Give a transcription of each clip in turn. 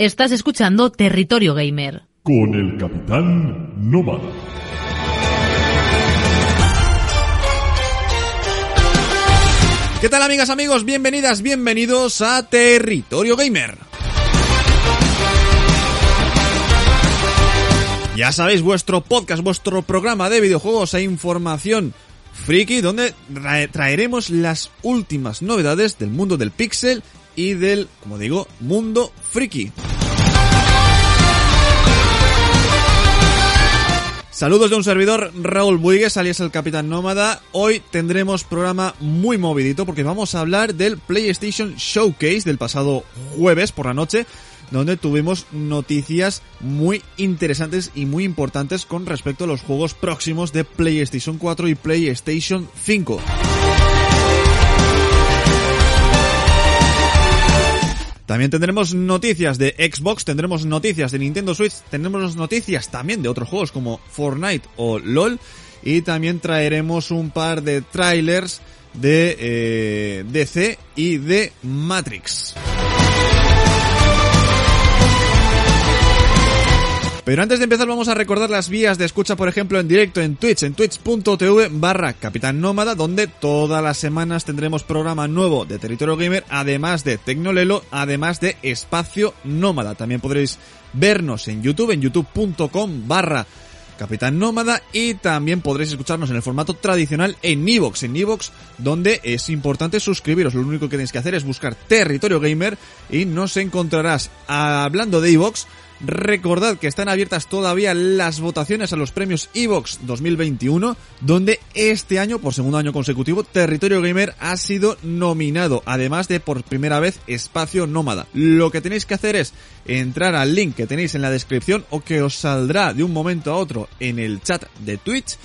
Estás escuchando Territorio Gamer. Con el Capitán Nómada. ¿Qué tal amigas, amigos? Bienvenidas, bienvenidos a Territorio Gamer. Ya sabéis, vuestro podcast, vuestro programa de videojuegos e información friki, donde traeremos las últimas novedades del mundo del pixel y del, como digo, mundo friki. Saludos de un servidor, Raúl Buigues, alias el Capitán Nómada. Hoy tendremos programa muy movidito porque vamos a hablar del PlayStation Showcase del pasado jueves por la noche, donde tuvimos noticias muy interesantes y muy importantes con respecto a los juegos próximos de PlayStation 4 y PlayStation 5. También tendremos noticias de Xbox, tendremos noticias de Nintendo Switch, tendremos noticias también de otros juegos como Fortnite o LOL y también traeremos un par de trailers de eh, DC y de Matrix. Pero antes de empezar vamos a recordar las vías de escucha, por ejemplo, en directo en Twitch, en twitch.tv barra Capitán Nómada, donde todas las semanas tendremos programa nuevo de Territorio Gamer, además de Tecnolelo, además de Espacio Nómada. También podréis vernos en YouTube, en youtube.com barra Capitán Nómada y también podréis escucharnos en el formato tradicional en Evox, en Evox donde es importante suscribiros. Lo único que tenéis que hacer es buscar Territorio Gamer y nos encontrarás hablando de Evox Recordad que están abiertas todavía las votaciones a los premios Evox 2021, donde este año, por segundo año consecutivo, Territorio Gamer ha sido nominado, además de por primera vez Espacio Nómada. Lo que tenéis que hacer es entrar al link que tenéis en la descripción o que os saldrá de un momento a otro en el chat de Twitch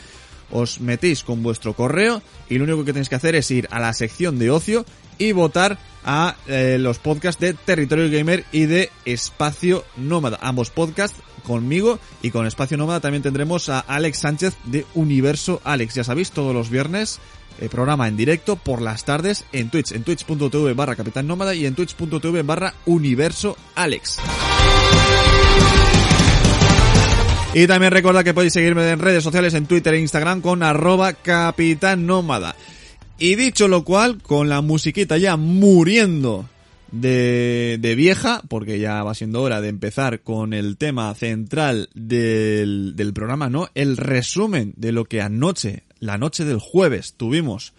os metéis con vuestro correo y lo único que tenéis que hacer es ir a la sección de ocio y votar a eh, los podcasts de Territorio Gamer y de Espacio Nómada. Ambos podcasts conmigo y con Espacio Nómada también tendremos a Alex Sánchez de Universo Alex. Ya sabéis, todos los viernes eh, programa en directo por las tardes en Twitch, en twitch.tv barra Capitán Nómada y en twitch.tv barra Universo Alex. Y también recuerda que podéis seguirme en redes sociales en Twitter e Instagram con arroba Capitán Nómada. Y dicho lo cual, con la musiquita ya muriendo de, vieja, porque ya va siendo hora de empezar con el tema central del, del programa, ¿no? El resumen de lo que anoche, la noche del jueves, tuvimos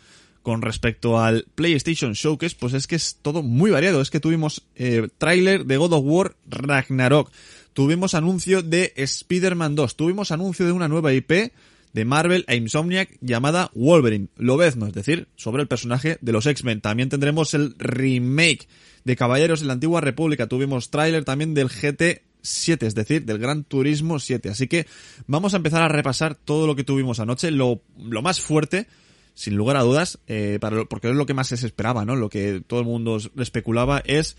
con respecto al PlayStation Showcase, pues es que es todo muy variado. Es que tuvimos eh, tráiler de God of War Ragnarok, tuvimos anuncio de Spider-Man 2, tuvimos anuncio de una nueva IP de Marvel e Insomniac llamada Wolverine, Lobezno, es decir, sobre el personaje de los X-Men. También tendremos el remake de Caballeros de la Antigua República. Tuvimos tráiler también del GT 7, es decir, del Gran Turismo 7. Así que vamos a empezar a repasar todo lo que tuvimos anoche, lo, lo más fuerte, sin lugar a dudas, eh, para, porque es lo que más se esperaba, ¿no? Lo que todo el mundo especulaba es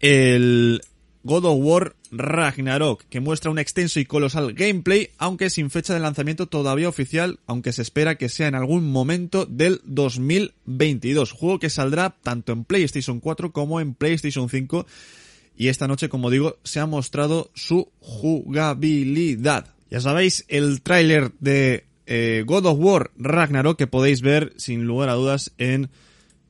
el God of War Ragnarok, que muestra un extenso y colosal gameplay, aunque sin fecha de lanzamiento todavía oficial, aunque se espera que sea en algún momento del 2022. Juego que saldrá tanto en PlayStation 4 como en PlayStation 5. Y esta noche, como digo, se ha mostrado su jugabilidad. Ya sabéis, el tráiler de eh, God of War Ragnarok que podéis ver sin lugar a dudas en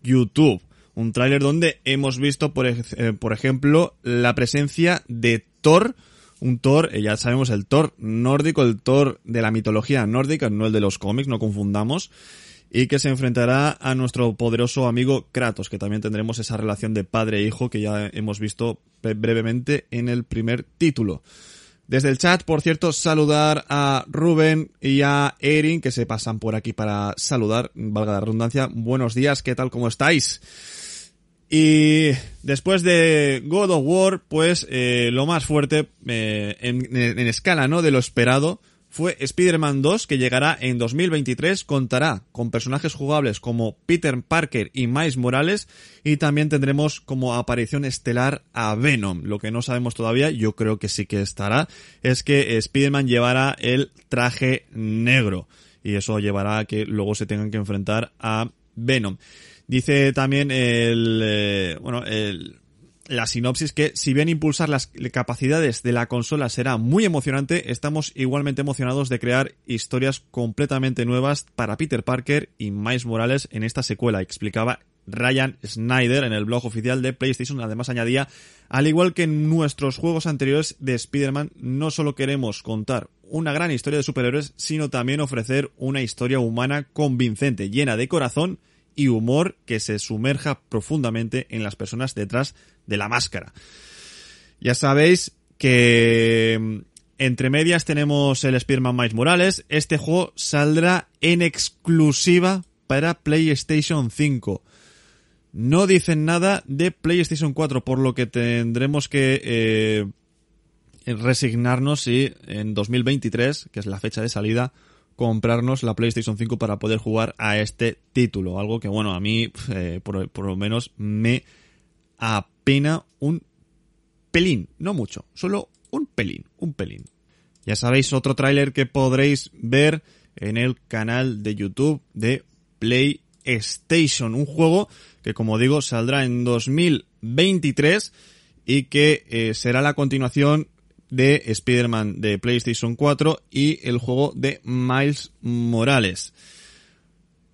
YouTube. Un tráiler donde hemos visto, por, eh, por, ejemplo, la presencia de Thor, un Thor, eh, ya sabemos el Thor nórdico, el Thor de la mitología nórdica, no el de los cómics, no confundamos, y que se enfrentará a nuestro poderoso amigo Kratos, que también tendremos esa relación de padre e hijo que ya hemos visto brevemente en el primer título. Desde el chat, por cierto, saludar a Rubén y a Erin, que se pasan por aquí para saludar, valga la redundancia. Buenos días, ¿qué tal? ¿Cómo estáis? Y después de God of War, pues eh, lo más fuerte eh, en, escala no de lo esperado fue Spider-Man 2 que llegará en 2023, contará con personajes jugables como Peter Parker y Miles Morales y también tendremos como aparición estelar a Venom. Lo que no sabemos todavía, yo creo que sí que estará, es que Spider-Man llevará el traje negro y eso llevará a que luego se tengan que enfrentar a Venom. Dice también el, eh, bueno, el, la sinopsis que si bien impulsar las capacidades de la consola será muy emocionante, estamos igualmente emocionados de crear historias completamente nuevas para Peter Parker y Miles Morales en esta secuela, explicaba Ryan Snyder en el blog oficial de PlayStation. Además añadía, al igual que en nuestros juegos anteriores de Spider-Man, no solo queremos contar una gran historia de superhéroes, sino también ofrecer una historia humana convincente, llena de corazón y humor que se sumerja profundamente en las personas detrás de la máscara. Ya sabéis que mm, entre medias tenemos el Spearman Miles Morales. Este juego saldrá en exclusiva para PlayStation 5. No dicen nada de PlayStation 4, por lo que tendremos que eh, resignarnos si en 2023, que es la fecha de salida, comprarnos la PlayStation 5 para poder jugar a este título. Algo que, bueno, a mí, eh, por, lo menos, me apena un pelín. No mucho, solo un pelín, un pelín. Ya sabéis, otro tráiler que podréis ver en el canal de YouTube de PlayStation. Un juego que, como digo, saldrá en 2023 y que eh, será la continuación de Spider-Man de PlayStation 4 y el juego de Miles Morales.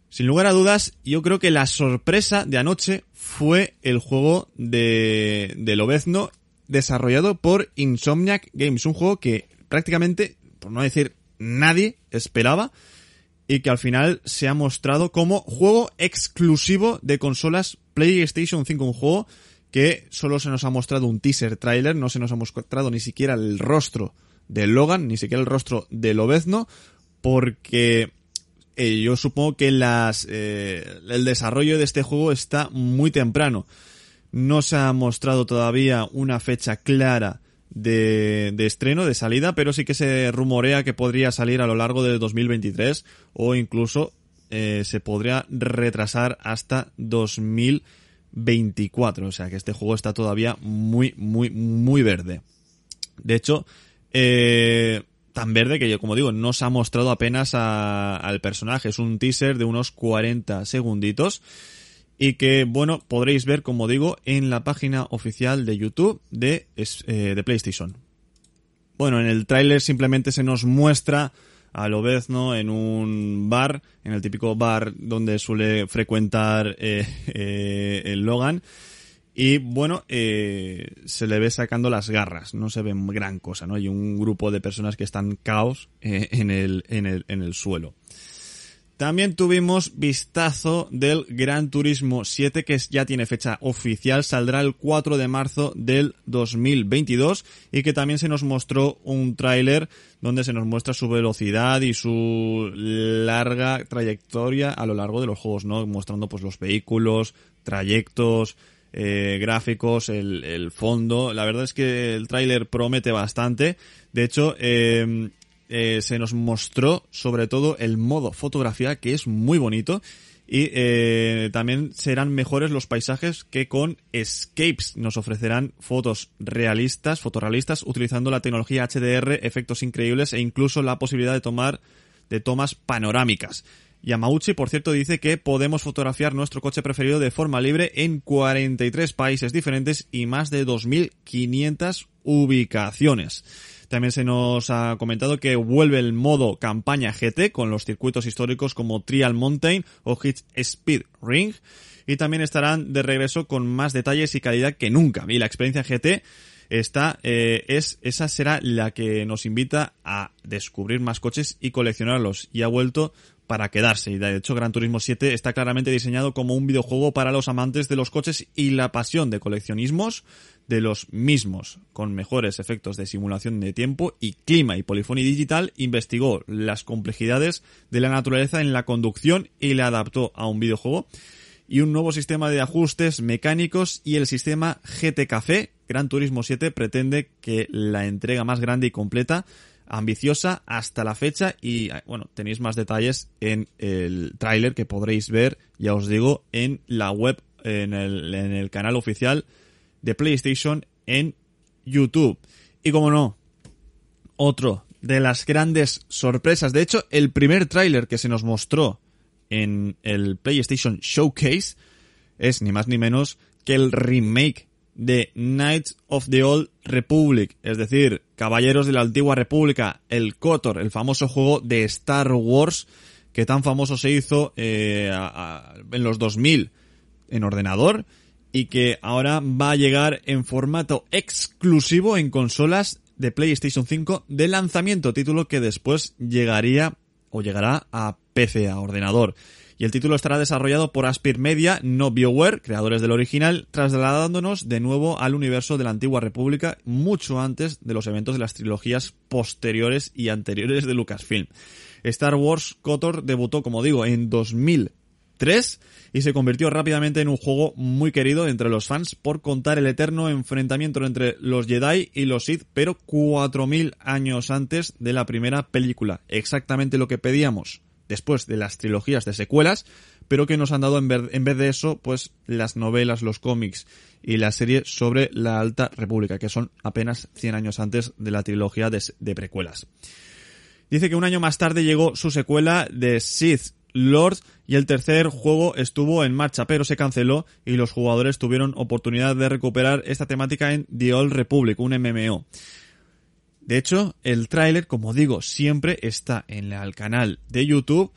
Sin lugar a dudas, yo creo que la sorpresa de anoche fue el juego de, de Lobezno desarrollado por Insomniac Games, un juego que prácticamente, por no decir nadie, esperaba y que al final se ha mostrado como juego exclusivo de consolas PlayStation 5, un juego que solo se nos ha mostrado un teaser trailer, no se nos ha mostrado ni siquiera el rostro de Logan, ni siquiera el rostro de Lobezno, porque eh, yo supongo que las, eh, el desarrollo de este juego está muy temprano. No se ha mostrado todavía una fecha clara de, estreno, de salida, pero sí que se rumorea que podría salir a lo largo de 2023 o incluso eh, se podría retrasar hasta 2023 24. O sea que este juego está todavía muy, muy, muy verde. De hecho, eh, tan verde que yo, como digo, no se ha mostrado apenas al personaje. Es un teaser de unos 40 segunditos. Y que, bueno, podréis ver, como digo, en la página oficial de YouTube de, eh, de PlayStation. Bueno, en el tráiler simplemente se nos muestra a Lobezno en un bar, en el típico bar donde suele frecuentar eh, eh, el Logan. Y bueno, eh, se le ve sacando las garras, no se ve gran cosa, ¿no? Hay un grupo de personas que están caos eh, en, el, en, el, en el suelo. También tuvimos vistazo del Gran Turismo 7 que ya tiene fecha oficial, saldrá el 4 de marzo del 2022 y que también se nos mostró un tráiler donde se nos muestra su velocidad y su larga trayectoria a lo largo de los juegos, ¿no? Mostrando pues los vehículos, trayectos, eh, gráficos, el, el, fondo. La verdad es que el tráiler promete bastante. De hecho, eh, eh, se nos mostró sobre todo el modo fotografía que es muy bonito y eh, también serán mejores los paisajes que con Escapes. Nos ofrecerán fotos realistas, fotorrealistas, utilizando la tecnología HDR, efectos increíbles e incluso la posibilidad de tomar de tomas panorámicas. Yamauchi, por cierto, dice que podemos fotografiar nuestro coche preferido de forma libre en 43 países diferentes y más de 2.500 ubicaciones. También se nos ha comentado que vuelve el modo campaña GT con los circuitos históricos como Trial Mountain o Hit Speed Ring. Y también estarán de regreso con más detalles y calidad que nunca. Y la experiencia GT está, eh, es, esa será la que nos invita a descubrir más coches y coleccionarlos. Y ha vuelto para quedarse. Y de hecho, Gran Turismo 7 está claramente diseñado como un videojuego para los amantes de los coches y la pasión de coleccionismos de los mismos, con mejores efectos de simulación de tiempo y clima y polifonía digital, investigó las complejidades de la naturaleza en la conducción y la adaptó a un videojuego. y un nuevo sistema de ajustes mecánicos y el sistema GT Café. Gran Turismo 7 pretende que la entrega más grande y completa, ambiciosa hasta la fecha y bueno, tenéis más detalles en el tráiler que podréis ver, ya os digo, en la web, en el, en el canal oficial de PlayStation en YouTube. Y como no, otro de las grandes sorpresas. De hecho, el primer tráiler que se nos mostró en el PlayStation Showcase es ni más ni menos que el remake de Knights of the Old Republic, es decir, Caballeros de la Antigua República, el KOTOR, el famoso juego de Star Wars que tan famoso se hizo eh, en los 2000 en ordenador y que ahora va a llegar en formato exclusivo en consolas de PlayStation 5 de lanzamiento, título que después llegaría o llegará a PC, a ordenador. Y el título estará desarrollado por Aspir Media, no BioWare, creadores del original, trasladándonos de nuevo al universo de la antigua república mucho antes de los eventos de las trilogías posteriores y anteriores de Lucasfilm. Star Wars KOTOR debutó, como digo, en 2000 3 y se convirtió rápidamente en un juego muy querido entre los fans por contar el eterno enfrentamiento entre los Jedi y los Sith, pero 4000 años antes de la primera película. Exactamente lo que pedíamos después de las trilogías de secuelas, pero que nos han dado en vez, de eso, pues las novelas, los cómics y la serie sobre la Alta República, que son apenas 100 años antes de la trilogía de, de precuelas. Dice que un año más tarde llegó su secuela de Sith Lord y el tercer juego estuvo en marcha pero se canceló y los jugadores tuvieron oportunidad de recuperar esta temática en The Old Republic, un MMO. De hecho, el tráiler, como digo, siempre está en el canal de YouTube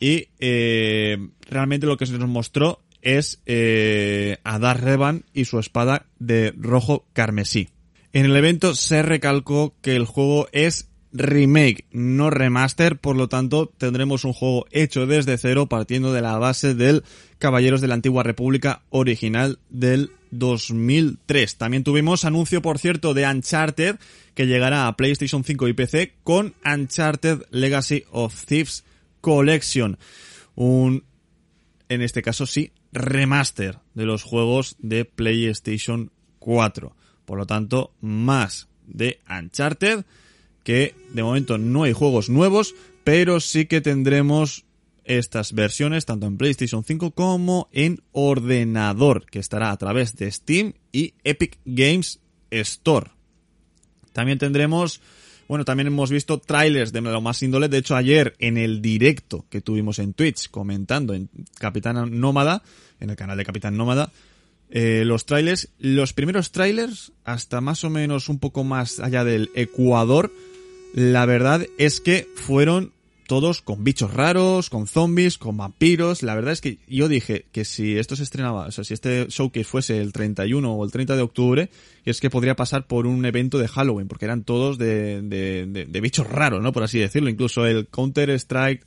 y eh, realmente lo que se nos mostró es eh, a Dar Revan y su espada de rojo carmesí. En el evento se recalcó que el juego es remake, no remaster, por lo tanto tendremos un juego hecho desde cero partiendo de la base del Caballeros de la Antigua República original del 2003. También tuvimos anuncio, por cierto, de Uncharted que llegará a PlayStation 5 y PC con Uncharted Legacy of Thieves Collection. Un, en este caso sí, remaster de los juegos de PlayStation 4. Por lo tanto, más de Uncharted que de momento no hay juegos nuevos, pero sí que tendremos estas versiones tanto en PlayStation 5 como en ordenador, que estará a través de Steam y Epic Games Store. También tendremos, bueno, también hemos visto trailers de lo más índole. De hecho, ayer en el directo que tuvimos en Twitch comentando en Capitán Nómada, en el canal de Capitán Nómada, eh, los trailers, los primeros trailers, hasta más o menos un poco más allá del Ecuador, la verdad es que fueron todos con bichos raros, con zombies, con vampiros. La verdad es que yo dije que si esto se estrenaba, o sea, si este showcase fuese el 31 o el 30 de octubre, es que podría pasar por un evento de Halloween, porque eran todos de, de, bichos raros, ¿no? Por así decirlo. Incluso el Counter Strike,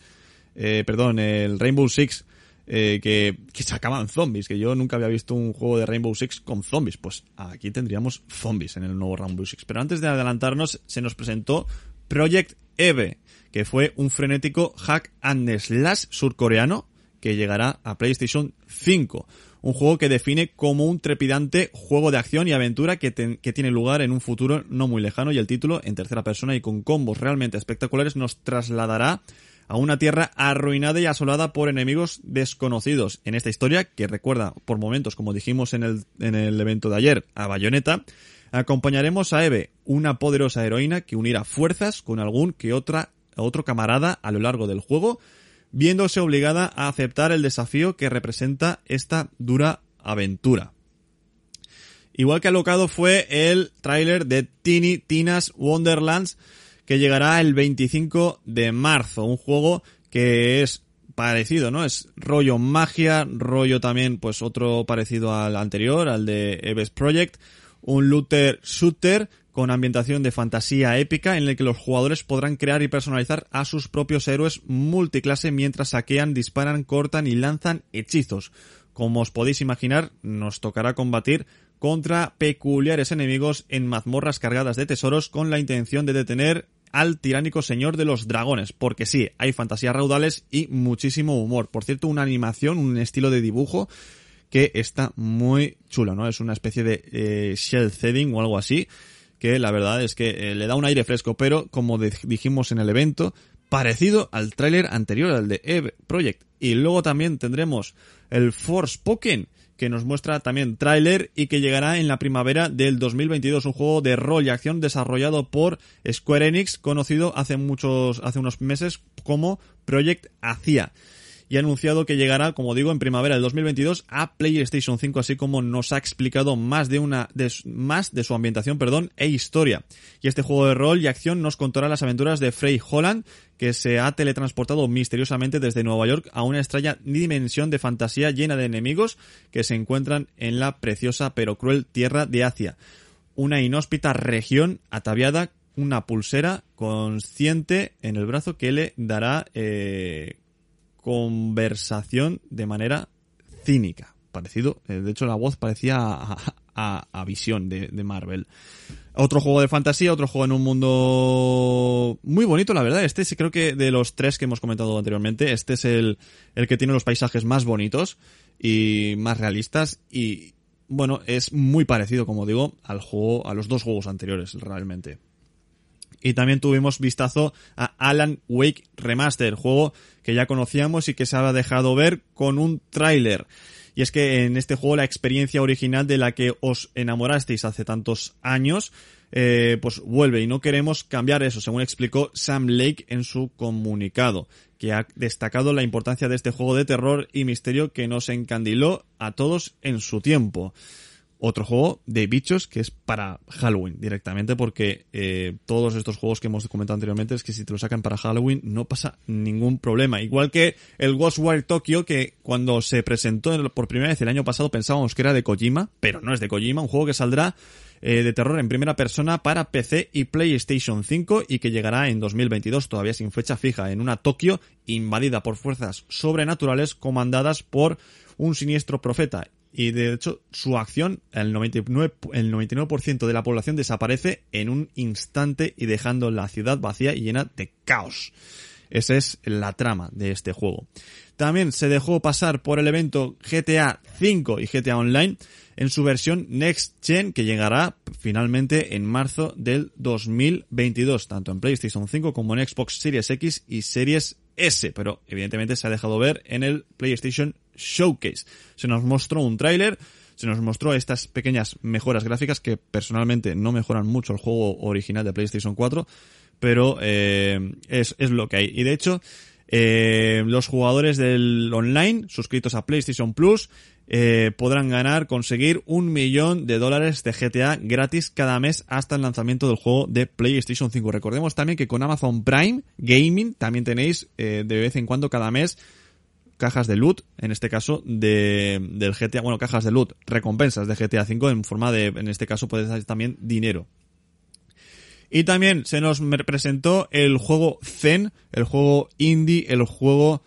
eh, perdón, el Rainbow Six, eh, que, que sacaban zombies, que yo nunca había visto un juego de Rainbow Six con zombies. Pues aquí tendríamos zombies en el nuevo Rainbow Six. Pero antes de adelantarnos, se nos presentó Project Eve, que fue un frenético hack and slash surcoreano que llegará a PlayStation 5. Un juego que define como un trepidante juego de acción y aventura que, tiene lugar en un futuro no muy lejano y el título, en tercera persona y con combos realmente espectaculares, nos trasladará a una tierra arruinada y asolada por enemigos desconocidos. En esta historia, que recuerda por momentos, como dijimos en el, en el evento de ayer, a Bayonetta, Acompañaremos a Eve, una poderosa heroína que unirá fuerzas con algún que otra, otro camarada a lo largo del juego, viéndose obligada a aceptar el desafío que representa esta dura aventura. Igual que alocado fue el tráiler de Tiny Tina's Wonderlands que llegará el 25 de marzo, un juego que es parecido, ¿no? Es rollo magia, rollo también pues otro parecido al anterior, al de Eves Project, un looter shooter con ambientación de fantasía épica en el que los jugadores podrán crear y personalizar a sus propios héroes multiclase mientras saquean, disparan, cortan y lanzan hechizos. Como os podéis imaginar, nos tocará combatir contra peculiares enemigos en mazmorras cargadas de tesoros con la intención de detener al tiránico señor de los dragones, porque sí, hay fantasías raudales y muchísimo humor. Por cierto, una animación, un estilo de dibujo que está muy chulo, ¿no? Es una especie de eh, shell shading o algo así, que la verdad es que eh, le da un aire fresco, pero como dijimos en el evento, parecido al tráiler anterior, al de Eve Project. Y luego también tendremos el Force Pokémon que nos muestra también tráiler y que llegará en la primavera del 2022, un juego de rol y acción desarrollado por Square Enix, conocido hace muchos, hace unos meses como Project Acia y ha anunciado que llegará, como digo, en primavera del 2022 a PlayStation 5, así como nos ha explicado más de una más de su ambientación, perdón, e historia. Y este juego de rol y acción nos contará las aventuras de Frey Holland, que se ha teletransportado misteriosamente desde Nueva York a una extraña dimensión de fantasía llena de enemigos que se encuentran en la preciosa pero cruel tierra de Asia. Una inhóspita región ataviada una pulsera consciente en el brazo que le dará eh, conversación de manera cínica. Parecido, eh, de hecho la voz parecía a, a, Visión de, de, Marvel. Otro juego de fantasía, otro juego en un mundo muy bonito, la verdad. Este creo que de los tres que hemos comentado anteriormente, este es el, el que tiene los paisajes más bonitos y más realistas y bueno, es muy parecido, como digo, al juego, a los dos juegos anteriores, realmente. Y también tuvimos vistazo a Alan Wake Remaster, juego que ya conocíamos y que se ha dejado ver con un tráiler. Y es que en este juego la experiencia original de la que os enamorasteis hace tantos años, eh, pues vuelve y no queremos cambiar eso, según explicó Sam Lake en su comunicado, que ha destacado la importancia de este juego de terror y misterio que nos encandiló a todos en su tiempo otro juego de bichos que es para Halloween directamente porque eh, todos estos juegos que hemos comentado anteriormente es que si te lo sacan para Halloween no pasa ningún problema. Igual que el Ghostwire Tokyo que cuando se presentó por primera vez el año pasado pensábamos que era de Kojima, pero no es de Kojima, un juego que saldrá eh, de terror en primera persona para PC y PlayStation 5 y que llegará en 2022 todavía sin fecha fija en una Tokio invadida por fuerzas sobrenaturales comandadas por un siniestro profeta y de hecho su acción, el 99%, el 99 de la población desaparece en un instante y dejando la ciudad vacía y llena de caos. Esa es la trama de este juego. También se dejó pasar por el evento GTA V y GTA Online en su versión Next Gen que llegará finalmente en marzo del 2022, tanto en PlayStation 5 como en Xbox Series X y Series S, pero evidentemente se ha dejado ver en el PlayStation Showcase. Se nos mostró un tráiler, se nos mostró estas pequeñas mejoras gráficas que personalmente no mejoran mucho el juego original de PlayStation 4, pero eh, es, es lo que hay. Y de hecho, eh, los jugadores del online suscritos a PlayStation Plus eh, podrán ganar, conseguir un millón de dólares de GTA gratis cada mes hasta el lanzamiento del juego de PlayStation 5. Recordemos también que con Amazon Prime Gaming también tenéis de vez en cuando cada mes cajas de loot, en este caso de, del GTA, bueno, cajas de loot, recompensas de GTA V en forma de, en este caso puede ser también dinero. Y también se nos presentó el juego Zen, el juego indie, el juego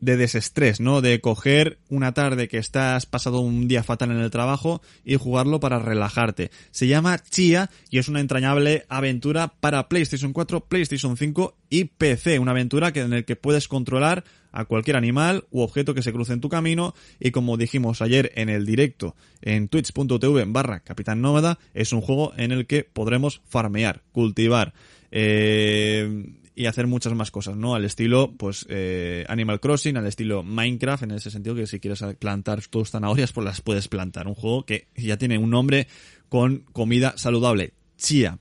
de desestrés, ¿no? De coger una tarde que estás pasado un día fatal en el trabajo y jugarlo para relajarte. Se llama Chia y es una entrañable aventura para PlayStation 4, PlayStation 5 y PC. Una aventura en la que puedes controlar a cualquier animal u objeto que se cruce en tu camino y como dijimos ayer en el directo en twitch.tv barra Capitán Nómada, es un juego en el que podremos farmear, cultivar, eh, y hacer muchas más cosas, ¿no? Al estilo, pues, eh, Animal Crossing, al estilo Minecraft, en ese sentido que si quieres plantar tus zanahorias, pues las puedes plantar. Un juego que ya tiene un nombre con comida saludable, Chia.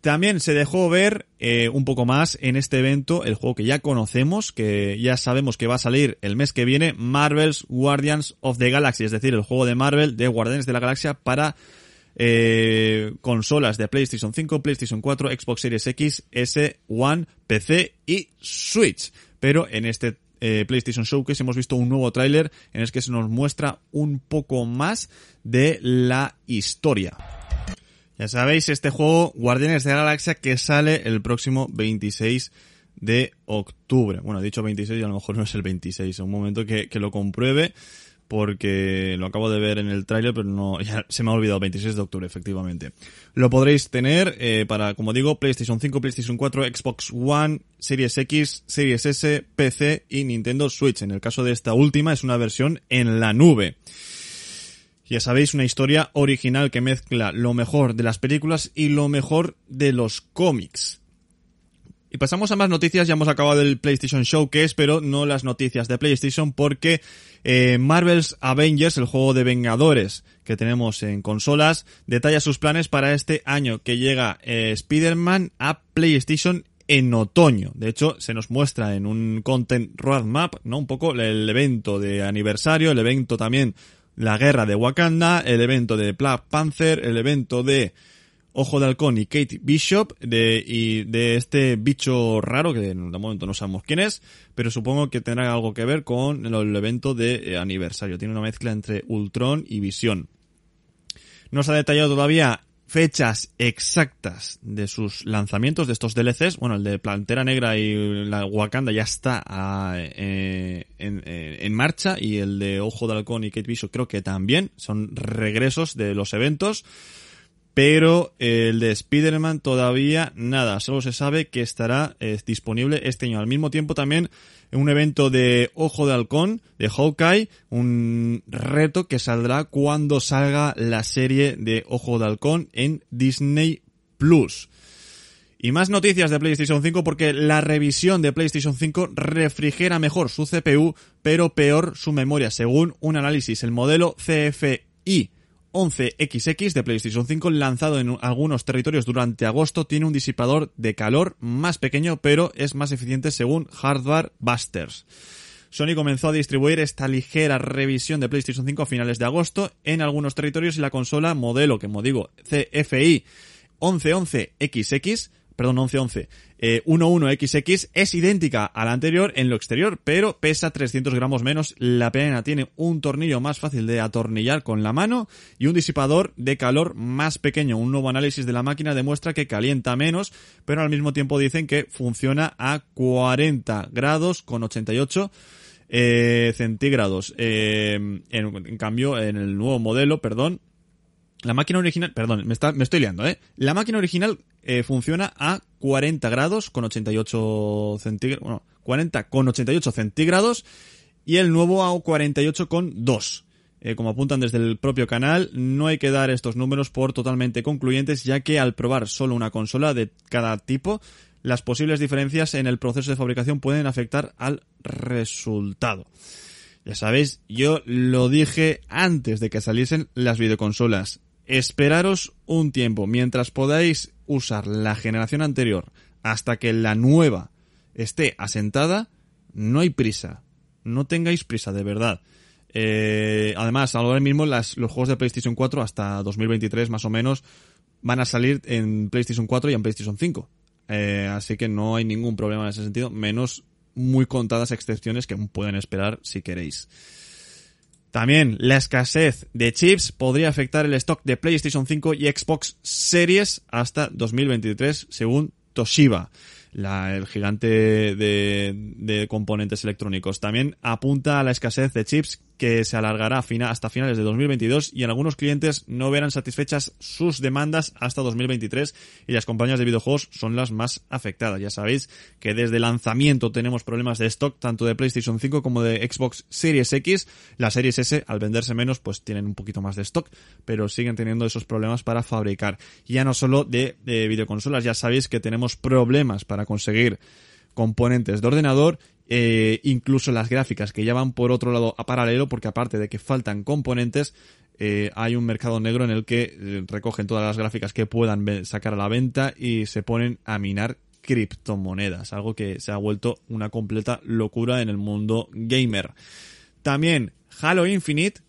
También se dejó ver eh, un poco más en este evento el juego que ya conocemos, que ya sabemos que va a salir el mes que viene, Marvel's Guardians of the Galaxy, es decir, el juego de Marvel de Guardianes de la Galaxia para eh, consolas de PlayStation 5, PlayStation 4, Xbox Series X, S, One, PC y Switch. Pero en este eh, PlayStation Showcase hemos visto un nuevo tráiler en el que se nos muestra un poco más de la historia. Ya sabéis, este juego Guardianes de la Galaxia que sale el próximo 26 de octubre. Bueno, dicho 26 y a lo mejor no es el 26, un momento que lo compruebe porque lo acabo de ver en el tráiler, pero no, ya se me ha olvidado, 26 de octubre, efectivamente. Lo podréis tener eh, para, como digo, PlayStation 5, PlayStation 4, Xbox One, Series X, Series S, PC y Nintendo Switch. En el caso de esta última es una versión en la nube. Ya sabéis, una historia original que mezcla lo mejor de las películas y lo mejor de los cómics. Y pasamos a más noticias, ya hemos acabado el PlayStation Showcase, pero no las noticias de PlayStation porque eh, Marvel's Avengers, el juego de Vengadores que tenemos en consolas, detalla sus planes para este año que llega eh, Spider-Man a PlayStation en otoño. De hecho, se nos muestra en un content roadmap, ¿no? Un poco el evento de aniversario, el evento también la guerra de Wakanda, el evento de Black Panther, el evento de Ojo de Halcón y Kate Bishop de, y de este bicho raro que en el momento no sabemos quién es, pero supongo que tendrá algo que ver con el, evento de eh, aniversario. Tiene una mezcla entre Ultron y Visión. No se ha detallado todavía fechas exactas de sus lanzamientos de estos DLCs. Bueno, el de Plantera Negra y la Wakanda ya está ah, eh, eh, en, marcha y el de Ojo de Halcón y Kate Bishop creo que también son regresos de los eventos. Pero el de Spider-Man todavía nada, solo se sabe que estará eh, disponible este año. Al mismo tiempo también un evento de Ojo de Halcón, de Hawkeye, un reto que saldrá cuando salga la serie de Ojo de Halcón en Disney Plus. Y más noticias de PlayStation 5 porque la revisión de PlayStation 5 refrigera mejor su CPU, pero peor su memoria, según un análisis. El modelo CFI 11XX de PlayStation 5 lanzado en algunos territorios durante agosto tiene un disipador de calor más pequeño pero es más eficiente según Hardware Busters. Sony comenzó a distribuir esta ligera revisión de PlayStation 5 a finales de agosto en algunos territorios y la consola modelo, que como digo, CFI 1111XX perdón, 1111, eh, 11XX es idéntica a la anterior en lo exterior, pero pesa 300 gramos menos. La pena tiene un tornillo más fácil de atornillar con la mano y un disipador de calor más pequeño. Un nuevo análisis de la máquina demuestra que calienta menos, pero al mismo tiempo dicen que funciona a 40 grados con 88 eh, centígrados. Eh, en cambio, en el nuevo modelo, perdón, la máquina original, perdón, me, estoy liando, ¿eh? La máquina original eh, funciona a 40 grados con 88 centígrados, bueno, 40 con 88 centígrados y el nuevo a 48 con 2. Eh, como apuntan desde el propio canal, no hay que dar estos números por totalmente concluyentes, ya que al probar solo una consola de cada tipo, las posibles diferencias en el proceso de fabricación pueden afectar al resultado. Ya sabéis, yo lo dije antes de que saliesen las videoconsolas esperaros un tiempo mientras podáis usar la generación anterior hasta que la nueva esté asentada, no hay prisa. No tengáis prisa, de verdad. Eh, además, ahora mismo los juegos de PlayStation 4 hasta 2023 más o menos van a salir en PlayStation 4 y en PlayStation 5. Eh, así que no hay ningún problema en ese sentido, menos muy contadas excepciones que pueden esperar si queréis. También la escasez de chips podría afectar el stock de PlayStation 5 y Xbox Series hasta 2023, según Toshiba el gigante de, de, componentes electrónicos. También apunta a la escasez de chips que se alargará hasta finales de 2022 y en algunos clientes no verán satisfechas sus demandas hasta 2023 y las compañías de videojuegos son las más afectadas. Ya sabéis que desde el lanzamiento tenemos problemas de stock tanto de PlayStation 5 como de Xbox Series X. Las Series S al venderse menos pues tienen un poquito más de stock pero siguen teniendo esos problemas para fabricar. Ya no solo de, de videoconsolas, ya sabéis que tenemos problemas para conseguir componentes de ordenador, eh, incluso las gráficas que ya van por otro lado a paralelo, porque aparte de que faltan componentes, eh, hay un mercado negro en el que eh, recogen todas las gráficas que puedan sacar a la venta y se ponen a minar criptomonedas, algo que se ha vuelto una completa locura en el mundo gamer. También Halo Infinite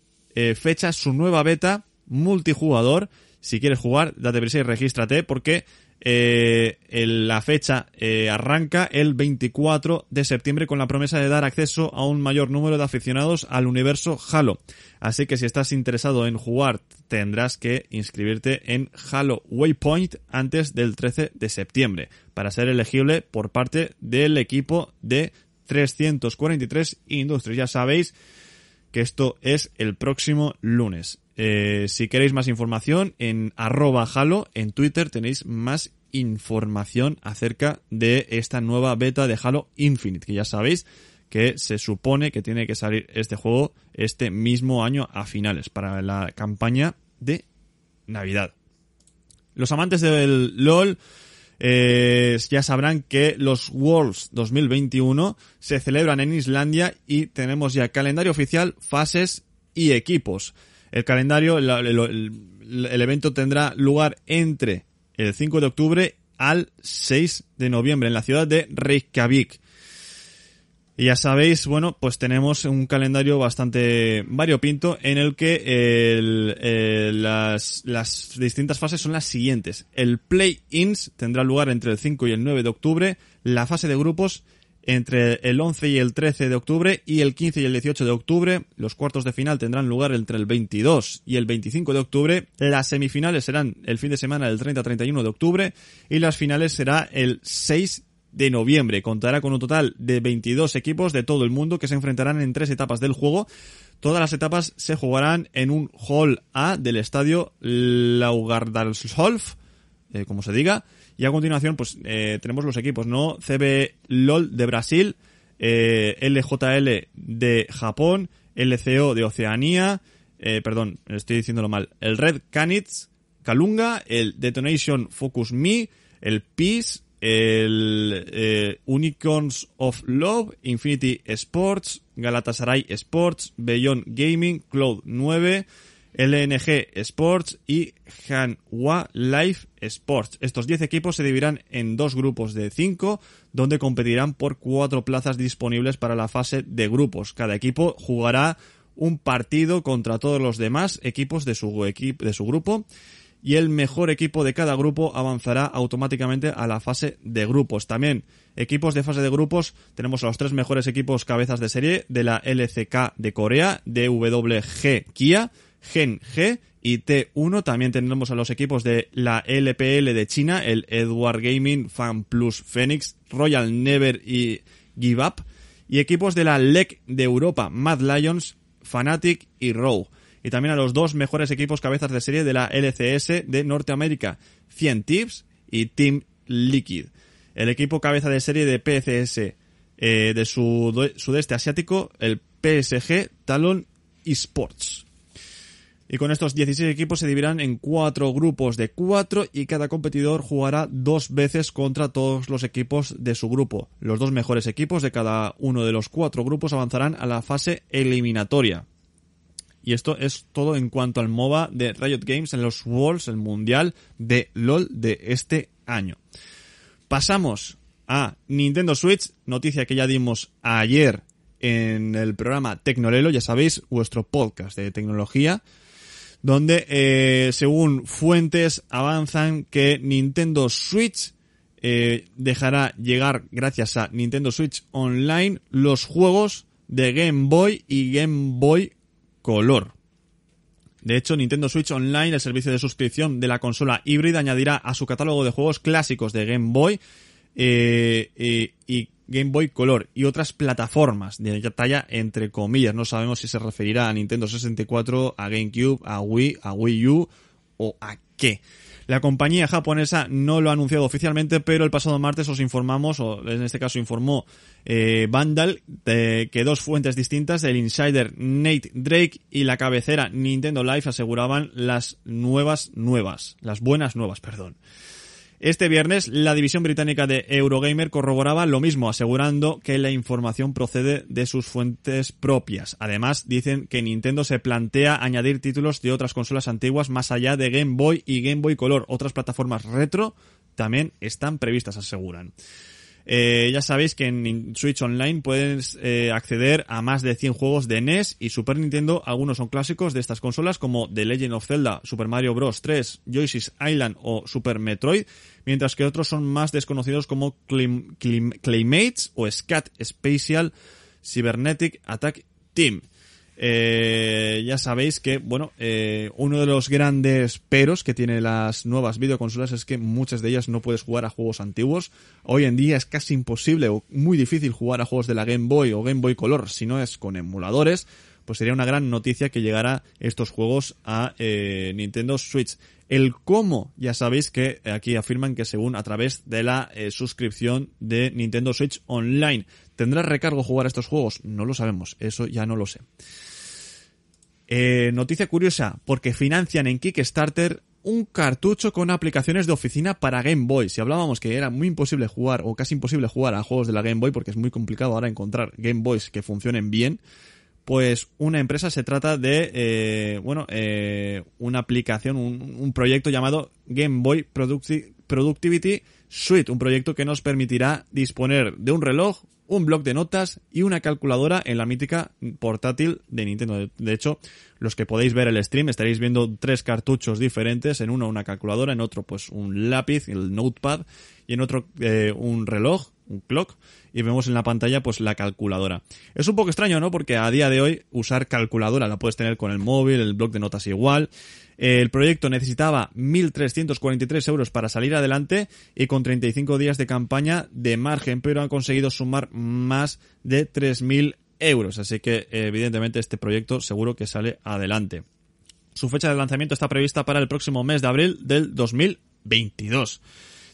fecha su nueva beta multijugador. Si quieres jugar, date prisa y regístrate porque eh, la fecha eh, arranca el 24 de septiembre con la promesa de dar acceso a un mayor número de aficionados al universo Halo. Así que si estás interesado en jugar tendrás que inscribirte en Halo Waypoint antes del 13 de septiembre para ser elegible por parte del equipo de 343 Industries. Ya sabéis que esto es el próximo lunes. Eh, si queréis más información, en arroba Halo, en Twitter tenéis más información acerca de esta nueva beta de Halo Infinite, que ya sabéis que se supone que tiene que salir este juego este mismo año a finales para la campaña de Navidad. Los amantes del LOL eh, ya sabrán que los Worlds 2021 se celebran en Islandia y tenemos ya calendario oficial, fases y equipos. El calendario, el, evento tendrá lugar entre el 5 de octubre al 6 de noviembre en la ciudad de Reykjavik. Y ya sabéis, bueno, pues tenemos un calendario bastante variopinto en el que las, las distintas fases son las siguientes. El Play-ins tendrá lugar entre el 5 y el 9 de octubre. La fase de grupos entre el 11 y el 13 de octubre y el 15 y el 18 de octubre. Los cuartos de final tendrán lugar entre el 22 y el 25 de octubre. Las semifinales serán el fin de semana del 30-31 de octubre y las finales será el 6 de noviembre. Contará con un total de 22 equipos de todo el mundo que se enfrentarán en tres etapas del juego. Todas las etapas se jugarán en un Hall A del estadio Laugardalsholf, eh, como se diga. Y a continuación, pues eh, tenemos los equipos, ¿no? CB LOL de Brasil, eh, LJL de Japón, LCO de Oceanía, eh, perdón, estoy diciéndolo mal, el Red Canids, Kalunga, el Detonation Focus Me, el Peace, el eh, Unicorns of Love, Infinity Sports, Galatasaray Sports, Beyond Gaming, Cloud 9, LNG Sports y Hanwha Life Sports. Estos 10 equipos se dividirán en dos grupos de 5, donde competirán por cuatro plazas disponibles para la fase de grupos. Cada equipo jugará un partido contra todos los demás equipos de su, de su grupo y el mejor equipo de cada grupo avanzará automáticamente a la fase de grupos. También equipos de fase de grupos tenemos a los tres mejores equipos cabezas de serie de la LCK de Corea, DWG Kia, Gen G y T1. También tendremos a los equipos de la LPL de China, el Edward Gaming, Fan Plus Phoenix, Royal Never y Give Up. Y equipos de la LEC de Europa, Mad Lions, Fnatic y Row y también a los dos mejores equipos cabezas de serie de la LCS de Norteamérica, 100 Tips y Team Liquid. El equipo cabeza de serie de PCS eh, de su sudeste asiático, el PSG Talon Esports. Y con estos 16 equipos se dividirán en cuatro grupos de cuatro y cada competidor jugará dos veces contra todos los equipos de su grupo. Los dos mejores equipos de cada uno de los cuatro grupos avanzarán a la fase eliminatoria. Y esto es todo en cuanto al MOBA de Riot Games en los Worlds, el Mundial de LOL de este año. Pasamos a Nintendo Switch, noticia que ya dimos ayer en el programa Tecnolelo, ya sabéis, vuestro podcast de tecnología, donde eh, según fuentes avanzan que Nintendo Switch eh, dejará llegar, gracias a Nintendo Switch Online, los juegos de Game Boy y Game Boy color. De hecho, Nintendo Switch Online, el servicio de suscripción de la consola híbrida, añadirá a su catálogo de juegos clásicos de Game Boy eh, eh, y Game Boy Color y otras plataformas de talla entre comillas. No sabemos si se referirá a Nintendo 64, a GameCube, a Wii, a Wii U o a qué. La compañía japonesa no lo ha anunciado oficialmente, pero el pasado martes os informamos, o en este caso informó eh, Vandal, de que dos fuentes distintas, el insider Nate Drake y la cabecera Nintendo Life aseguraban las nuevas nuevas, las buenas nuevas, perdón. Este viernes, la división británica de Eurogamer corroboraba lo mismo, asegurando que la información procede de sus fuentes propias. Además, dicen que Nintendo se plantea añadir títulos de otras consolas antiguas más allá de Game Boy y Game Boy Color. Otras plataformas retro también están previstas, aseguran. Eh, ya sabéis que en Switch Online puedes eh, acceder a más de 100 juegos de NES y Super Nintendo. Algunos son clásicos de estas consolas como The Legend of Zelda, Super Mario Bros. 3, Yoshi's Island o Super Metroid, mientras que otros son más desconocidos como Claymates o Scat Spatial Cybernetic Attack Team. Eh, ya sabéis que, bueno, eh, uno de los grandes peros que tiene las nuevas videoconsolas es que muchas de ellas no puedes jugar a juegos antiguos. Hoy en día es casi imposible o muy difícil jugar a juegos de la Game Boy o Game Boy Color si no es con emuladores pues sería una gran noticia que llegara estos juegos a eh, Nintendo Switch. El cómo, ya sabéis que aquí afirman que según a través de la eh, suscripción de Nintendo Switch Online. ¿Tendrá recargo jugar a estos juegos? No lo sabemos, eso ya no lo sé. Eh, noticia curiosa, porque financian en Kickstarter un cartucho con aplicaciones de oficina para Game Boy. Si hablábamos que era muy imposible jugar o casi imposible jugar a juegos de la Game Boy porque es muy complicado ahora encontrar Game Boys que funcionen bien, pues una empresa se trata de, eh, bueno, eh, una aplicación, un, proyecto llamado Game Boy Producti Productivity Suite, un proyecto que nos permitirá disponer de un reloj, un blog de notas y una calculadora en la mítica portátil de Nintendo. De hecho, los que podéis ver el stream estaréis viendo tres cartuchos diferentes, en uno una calculadora, en otro pues un lápiz, el notepad, y en otro eh, un reloj, un clock, y vemos en la pantalla pues la calculadora. Es un poco extraño, ¿no? Porque a día de hoy usar calculadora la puedes tener con el móvil, el blog de notas igual. El proyecto necesitaba 1.343 euros para salir adelante y con 35 días de campaña de margen, pero han conseguido sumar más de 3.000 euros. Así que evidentemente este proyecto seguro que sale adelante. Su fecha de lanzamiento está prevista para el próximo mes de abril del 2022.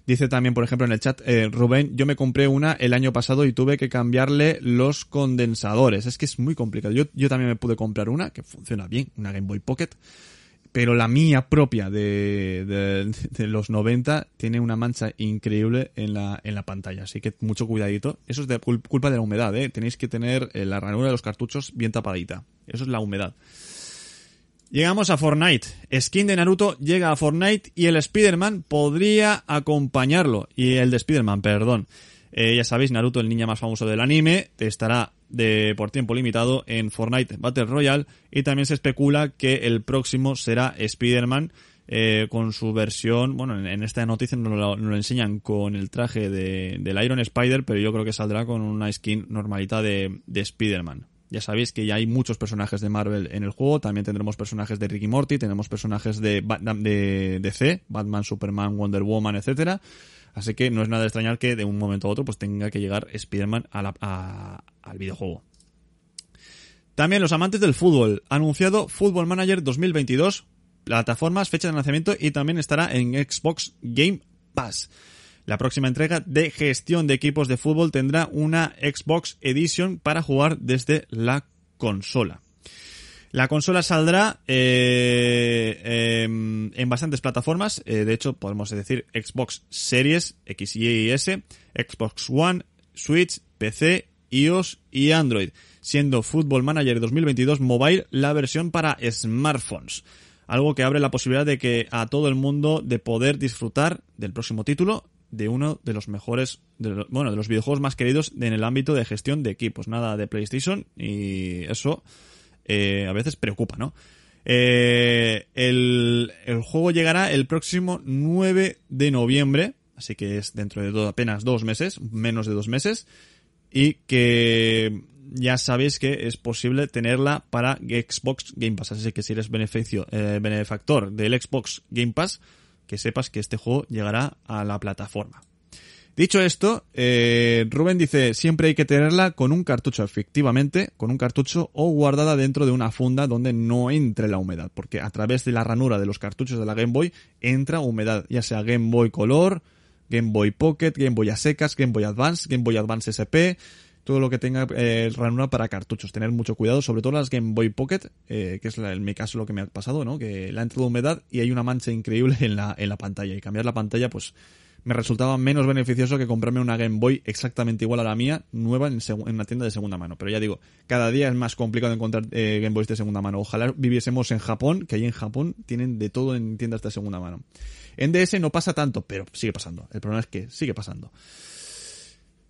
Dice también, por ejemplo, en el chat, eh, Rubén, yo me compré una el año pasado y tuve que cambiarle los condensadores. Es que es muy complicado. Yo, yo también me pude comprar una que funciona bien, una Game Boy Pocket. Pero la mía propia de, de, los 90 tiene una mancha increíble en la, en la pantalla. Así que mucho cuidadito. Eso es de culpa de la humedad, ¿eh? Tenéis que tener la ranura de los cartuchos bien tapadita. Eso es la humedad. Llegamos a Fortnite. Skin de Naruto llega a Fortnite y el Spider-Man podría acompañarlo. Y el de Spider-Man, perdón. Eh, ya sabéis, Naruto, el niño más famoso del anime, estará de por tiempo limitado en Fortnite Battle Royale y también se especula que el próximo será Spider-Man eh, con su versión, bueno, en, esta noticia nos lo, nos enseñan con el traje de, del Iron Spider, pero yo creo que saldrá con una skin normalita de, de Spider-Man. Ya sabéis que ya hay muchos personajes de Marvel en el juego, también tendremos personajes de Ricky Morty, tenemos personajes de, de DC, Batman, Superman, Wonder Woman, etcétera. Así que no es nada de extrañar que de un momento a otro pues tenga que llegar Spider-Man al videojuego. También los amantes del fútbol. Anunciado Football Manager 2022, plataformas, fecha de lanzamiento y también estará en Xbox Game Pass. La próxima entrega de gestión de equipos de fútbol tendrá una Xbox Edition para jugar desde la consola. La consola saldrá eh, eh, en bastantes plataformas. Eh, de hecho, podemos decir Xbox Series X, Y S, Xbox One, Switch, PC, iOS y Android, siendo Football Manager 2022 Mobile la versión para smartphones. Algo que abre la posibilidad de que a todo el mundo de poder disfrutar del próximo título de uno de los mejores, de bueno, de los videojuegos más queridos en el ámbito de gestión de equipos. Nada de PlayStation y eso eh, a veces preocupa, ¿no? Eh, el, juego llegará el próximo 9 de noviembre, así que es dentro de apenas dos meses, menos de dos meses, y que ya sabéis que es posible tenerla para Xbox Game Pass, así que si eres beneficio, eh, benefactor del Xbox Game Pass, que sepas que este juego llegará a la plataforma. Dicho esto, eh, Rubén dice, siempre hay que tenerla con un cartucho, efectivamente, con un cartucho o guardada dentro de una funda donde no entre la humedad, porque a través de la ranura de los cartuchos de la Game Boy entra humedad, ya sea Game Boy Color, Game Boy Pocket, Game Boy a secas, Game Boy Advance, Game Boy Advance SP, todo lo que tenga eh, ranura para cartuchos. Tener mucho cuidado, sobre todo las Game Boy Pocket, eh, que es la, en mi caso lo que me ha pasado, ¿no? Que la ha entrado humedad y hay una mancha increíble en la, en la pantalla. Y cambiar la pantalla, pues me resultaba menos beneficioso que comprarme una Game Boy exactamente igual a la mía, nueva en, una tienda de segunda mano. Pero ya digo, cada día es más complicado encontrar eh, Game Boys de segunda mano. Ojalá viviésemos en Japón, que ahí en Japón tienen de todo en tiendas de segunda mano. En DS no pasa tanto, pero sigue pasando. El problema es que sigue pasando.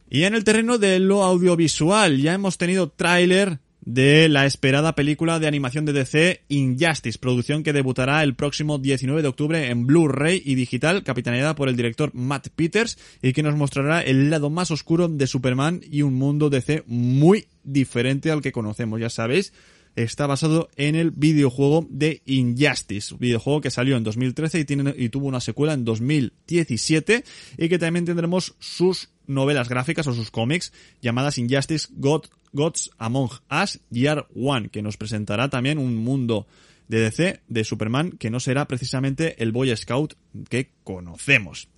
Y en el terreno de lo audiovisual, ya hemos tenido tráiler de la esperada película de animación de DC Injustice, producción que debutará el próximo 19 de octubre en Blu-ray y digital, capitaneada por el director Matt Peters y que nos mostrará el lado más oscuro de Superman y un mundo DC muy diferente al que conocemos, ya sabéis. Está basado en el videojuego de Injustice, videojuego que salió en 2013 y, tiene, y tuvo una secuela en 2017 y que también tendremos sus novelas gráficas o sus cómics llamadas Injustice God, Gods Among Us Year One, que nos presentará también un mundo de DC de Superman que no será precisamente el Boy Scout que conocemos.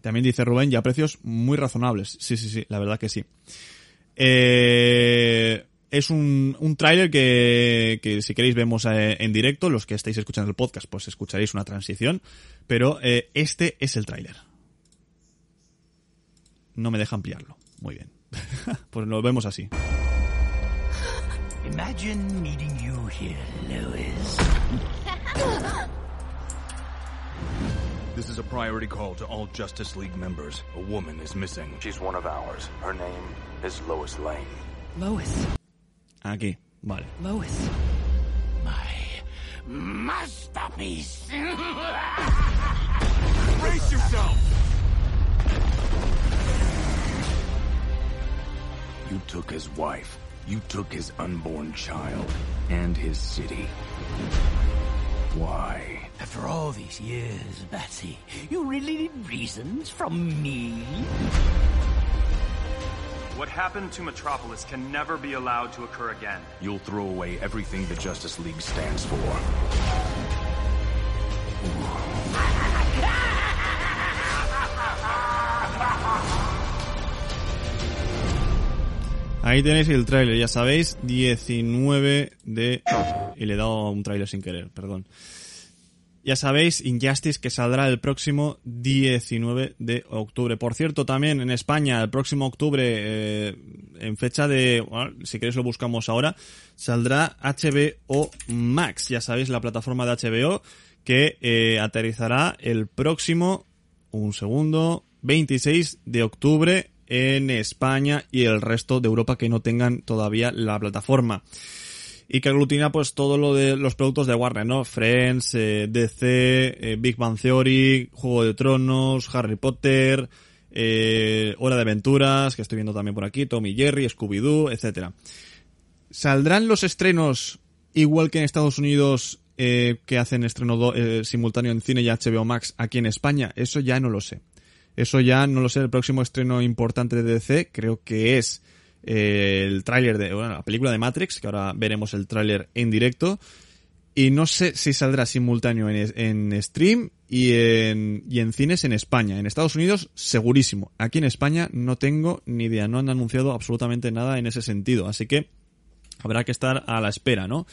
También dice Rubén, ya precios muy razonables. Sí, sí, sí, la verdad que sí. Eh, es un, un tráiler que, que, si queréis vemos eh, en directo. Los que estáis escuchando el podcast, pues escucharéis una transición. Pero eh, este es el tráiler. No me deja ampliarlo. Muy bien. pues lo vemos así. Imagine meeting you here, Lois. This is a priority call to all Justice League members. A woman is missing. She's one of ours. Her name is Lois Lane. Lois. Aquí, vale. Lois. My masterpiece. Brace yourself! You took his wife. You took his unborn child. And his city. Why? After all these years, Batsy, you really need reasons from me? What happened to Metropolis can never be allowed to occur again. You'll throw away everything the Justice League stands for. Ahí tenéis el tráiler, ya sabéis, 19 de... Y le he dado un tráiler sin querer, perdón. Ya sabéis, Injustice que saldrá el próximo 19 de octubre. Por cierto, también en España, el próximo octubre, eh, en fecha de, si queréis lo buscamos ahora, saldrá HBO Max. Ya sabéis, la plataforma de HBO que eh, aterrizará el próximo, un segundo, 26 de octubre en España y el resto de Europa que no tengan todavía la plataforma y que aglutina pues todo lo de los productos de Warner, ¿no? Friends, eh, DC, eh, Big Bang Theory, Juego de Tronos, Harry Potter, eh, Hora de Aventuras, que estoy viendo también por aquí, Tommy Jerry, Scooby-Doo, etcétera. ¿Saldrán los estrenos igual que en Estados Unidos que hacen estreno eh, simultáneo en cine y HBO Max aquí en España? Eso ya no lo sé. Eso ya no lo sé. El próximo estreno importante de DC creo que es eh, el tráiler de bueno, la película de Matrix, que ahora veremos el tráiler en directo. Y no sé si saldrá simultáneo en, en stream y en, y en cines en España. En Estados Unidos, segurísimo. Aquí en España no tengo ni idea. No han anunciado absolutamente nada en ese sentido. Así que habrá que estar a la espera, ¿no?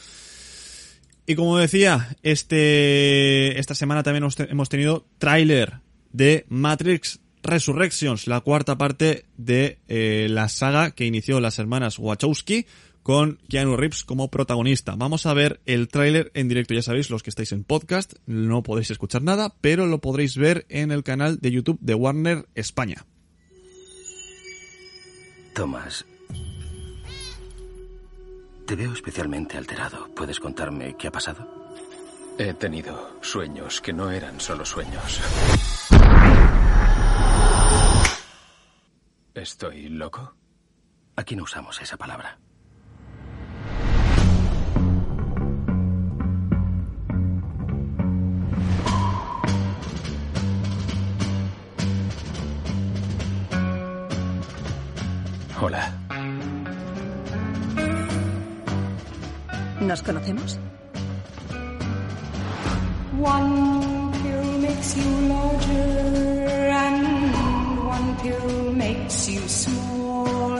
Y como decía, este, esta semana también hemos tenido tráiler de Matrix Resurrections, la cuarta parte de eh, la saga que inició las hermanas Wachowski con Keanu Reeves como protagonista. Vamos a ver el tráiler en directo, ya sabéis, los que estáis en podcast, no podéis escuchar nada, pero lo podréis ver en el canal de YouTube de Warner España. Tomás, te veo especialmente alterado. ¿Puedes contarme qué ha pasado? He tenido sueños que no eran solo sueños. ¿Estoy loco? Aquí no usamos esa palabra. Hola. ¿Nos conocemos? One pill makes you larger and one pill you small.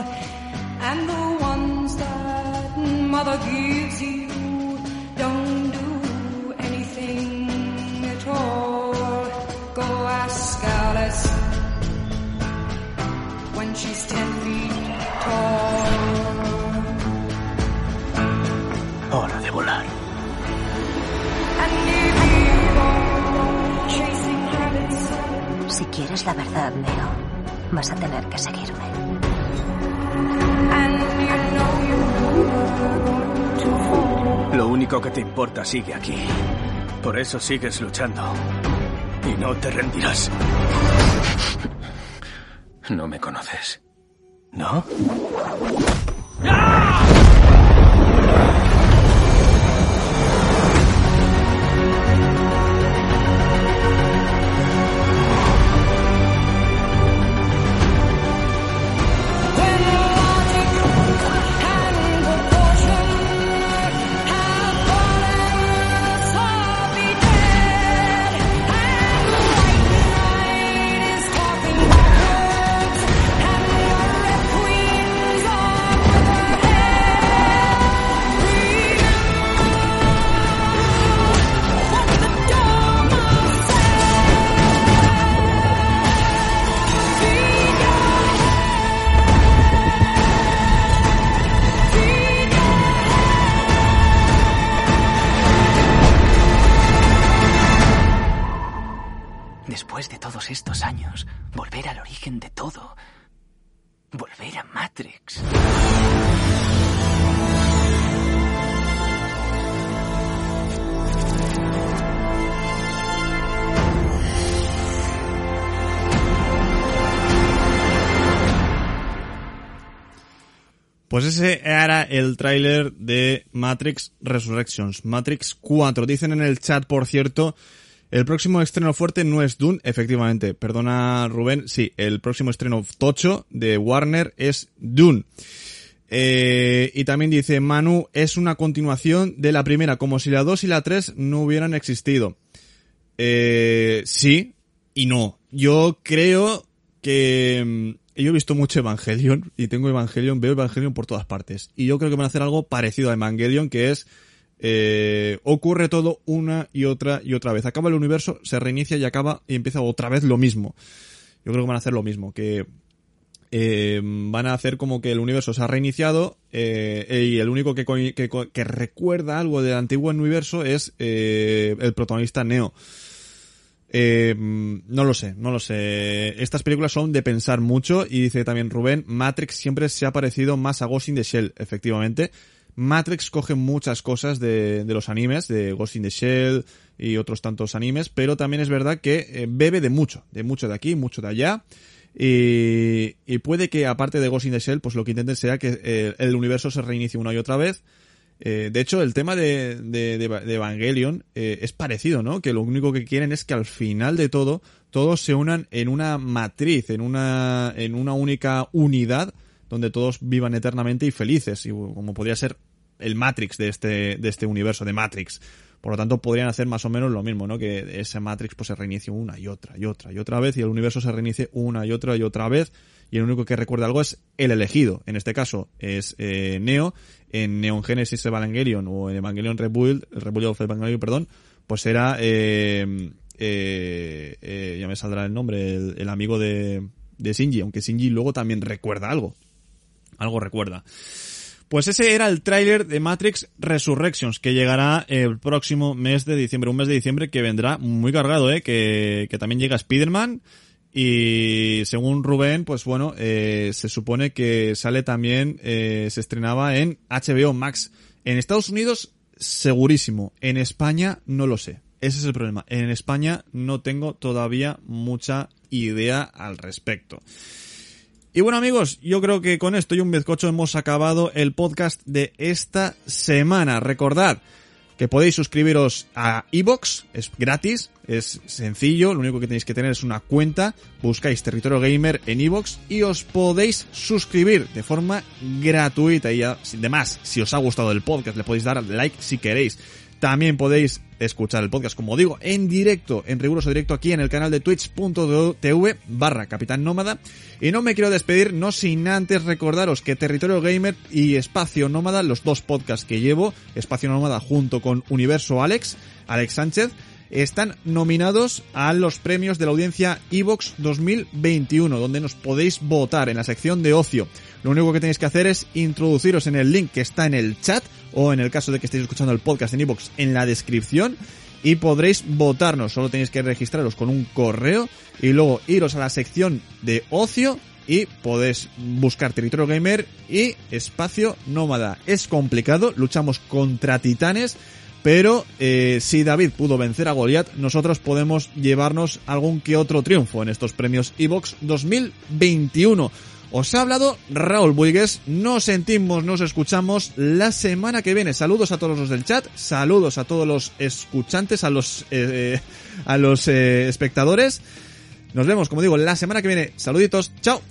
And the ones that mother gives you don't do anything at all. Go ask Alice when she's ten feet tall. Hora de volar. Si quieres la verdad, Neo, vas a tener que seguirme. Lo único que te importa sigue aquí. Por eso sigues luchando. Y no te rendirás. No me conoces. ¿No? años. Pues ese era el tráiler de Matrix Resurrections, Matrix 4. Dicen en el chat, por cierto, el próximo estreno fuerte no es Dune, efectivamente. Perdona Rubén, sí, el próximo estreno tocho de Warner es Dune. Eh, y también dice Manu, es una continuación de la primera, como si la 2 y la 3 no hubieran existido. Eh, sí y no. Yo creo que mm, yo he visto mucho Evangelion y tengo Evangelion, veo Evangelion por todas partes. Y yo creo que van a hacer algo parecido a Evangelion, que es eh, ocurre todo una y otra y otra vez. Acaba el universo, se reinicia y acaba y empieza otra vez lo mismo. Yo creo que van a hacer lo mismo, que eh, van a hacer como que el universo se ha reiniciado eh, y el único que, que, recuerda algo del antiguo universo es eh, el protagonista Neo. Eh, no lo sé, no lo sé. Estas películas son de pensar mucho y dice también Rubén, Matrix siempre se ha parecido más a Ghost in the Shell, efectivamente. Matrix coge muchas cosas de, de los animes, de Ghost in the Shell y otros tantos animes, pero también es verdad que eh, bebe de mucho, de mucho de aquí, mucho de allá. Y, puede que aparte de Ghost in the Shell, pues lo que intenten sea que eh, el universo se reinicie una y otra vez eh, de hecho, el tema de, de, Evangelion eh, es parecido, ¿no? Que lo único que quieren es que al final de todo, todos se unan en una matriz, en una, en una única unidad, donde todos vivan eternamente y felices, y como podría ser el Matrix de este, de este universo, de Matrix. Por lo tanto, podrían hacer más o menos lo mismo, ¿no? Que ese Matrix pues se reinicie una y otra y otra y otra vez y el universo se reinicie una y otra y otra vez y el único que recuerda algo es el elegido. En este caso es eh, Neo. En Neon Genesis Evangelion o en Evangelion Rebuild, Rebuild of Evangelion, perdón, pues era, eh, eh, eh, ya me saldrá el nombre, el, amigo de, de Shinji, aunque Shinji luego también recuerda algo. Algo recuerda. Pues ese era el tráiler de Matrix Resurrections, que llegará el próximo mes de diciembre, un mes de diciembre que vendrá muy cargado, eh, que, que también llega Spider-Man, y según Rubén, pues bueno, eh, se supone que sale también, eh, se estrenaba en HBO Max. En Estados Unidos, segurísimo. En España, no lo sé. Ese es el problema. En España no tengo todavía mucha idea al respecto. Y bueno amigos, yo creo que con esto y un bizcocho hemos acabado el podcast de esta semana. Recordad que podéis suscribiros a Evox, es gratis, es sencillo, lo único que tenéis que tener es una cuenta, buscáis Territorio Gamer en Evox y os podéis suscribir de forma gratuita y además, si os ha gustado el podcast, le podéis dar like si queréis. También podéis escuchar el podcast, como digo, en directo, en riguroso directo aquí en el canal de twitch.tv barra Capitán. Y no me quiero despedir, no sin antes recordaros que Territorio Gamer y Espacio Nómada, los dos podcasts que llevo, Espacio Nómada junto con Universo Alex, Alex Sánchez, están nominados a los premios de la audiencia Evox 2021, donde nos podéis votar en la sección de ocio. Lo único que tenéis que hacer es introduciros en el link que está en el chat o en el caso de que estéis escuchando el podcast en Evox en la descripción y podréis votarnos. Solo tenéis que registraros con un correo y luego iros a la sección de ocio y podéis buscar Territorio Gamer y Espacio Nómada. Es complicado, luchamos contra titanes, pero eh, si David pudo vencer a Goliath, nosotros podemos llevarnos algún que otro triunfo en estos premios Evox 2021. Os ha hablado Raúl Buigues, nos sentimos, nos escuchamos la semana que viene. Saludos a todos los del chat, saludos a todos los escuchantes, a los, eh, a los eh, espectadores. Nos vemos, como digo, la semana que viene. Saluditos, chao.